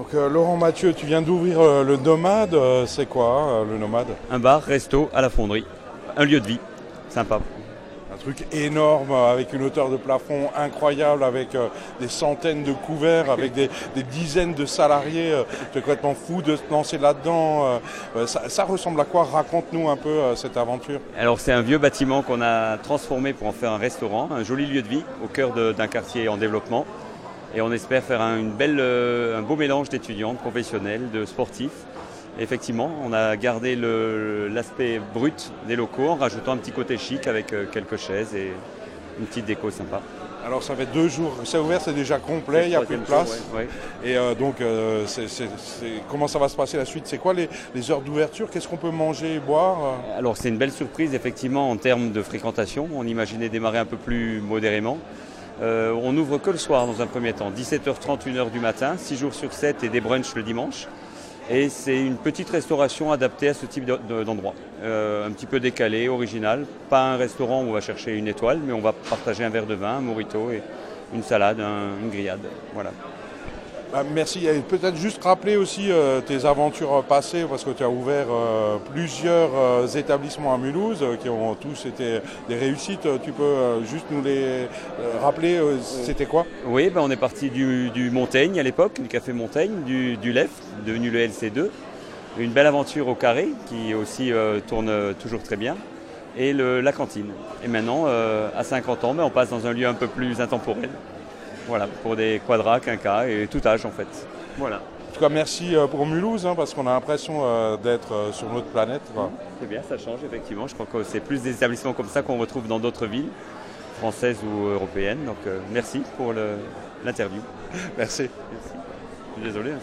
Donc euh, Laurent Mathieu, tu viens d'ouvrir euh, le Nomade, euh, c'est quoi euh, le Nomade? Un bar, resto à la fonderie. Un lieu de vie. Sympa. Un truc énorme avec une hauteur de plafond incroyable, avec des centaines de couverts, avec des, des dizaines de salariés. C'est complètement fou de se lancer là-dedans. ça, ça ressemble à quoi? Raconte-nous un peu cette aventure. Alors c'est un vieux bâtiment qu'on a transformé pour en faire un restaurant, un joli lieu de vie au cœur d'un quartier en développement. Et on espère faire un, une belle, euh, un beau mélange d'étudiants, de professionnels, de sportifs. Et effectivement, on a gardé l'aspect brut des locaux en rajoutant un petit côté chic avec euh, quelques chaises et une petite déco sympa. Alors ça fait deux jours, c'est ouvert, c'est déjà complet, il n'y a plus de place. jour, ouais, ouais. Et euh, donc, euh, comment ça va se passer la suite? C'est quoi les, les heures d'ouverture? Qu'est-ce qu'on peut manger et boire Alors c'est une belle surprise effectivement en termes de fréquentation. On imaginait démarrer un peu plus modérément. Euh, on n'ouvre que le soir dans un premier temps, 17h30, 1h du matin, 6 jours sur 7 et des brunchs le dimanche. Et c'est une petite restauration adaptée à ce type de- de- d'endroit. Euh, un petit peu décalé, original. Pas un restaurant où on va chercher une étoile, mais on va partager un verre de vin, un morito et une salade, un- une grillade. Voilà. Bah, Merci. Et peut-être juste rappeler aussi euh, tes aventures passées, parce que tu as ouvert euh, plusieurs euh, établissements à Mulhouse euh, qui ont tous été des réussites. Euh, Tu peux euh, juste nous les euh, rappeler euh, C'était quoi? Oui, ben on est parti du, Montaigne à l'époque, du café Montaigne, du, LEF, devenu le LC2. Une belle aventure au carré qui aussi euh, tourne euh, toujours très bien. Et la cantine. Et maintenant, euh, à 50 ans, ben, on passe dans un lieu un peu plus intemporel. Voilà, pour des quadras, quinquas et tout âge en fait. Voilà, En tout cas, merci euh, pour Mulhouse, hein, parce qu'on a l'impression euh, d'être euh, sur notre planète. quoi. c'est bien, ça change effectivement. Je crois que c'est plus des établissements comme ça qu'on retrouve dans d'autres villes, françaises ou européennes. Donc euh, merci pour l'interview. Merci. Désolé. hein,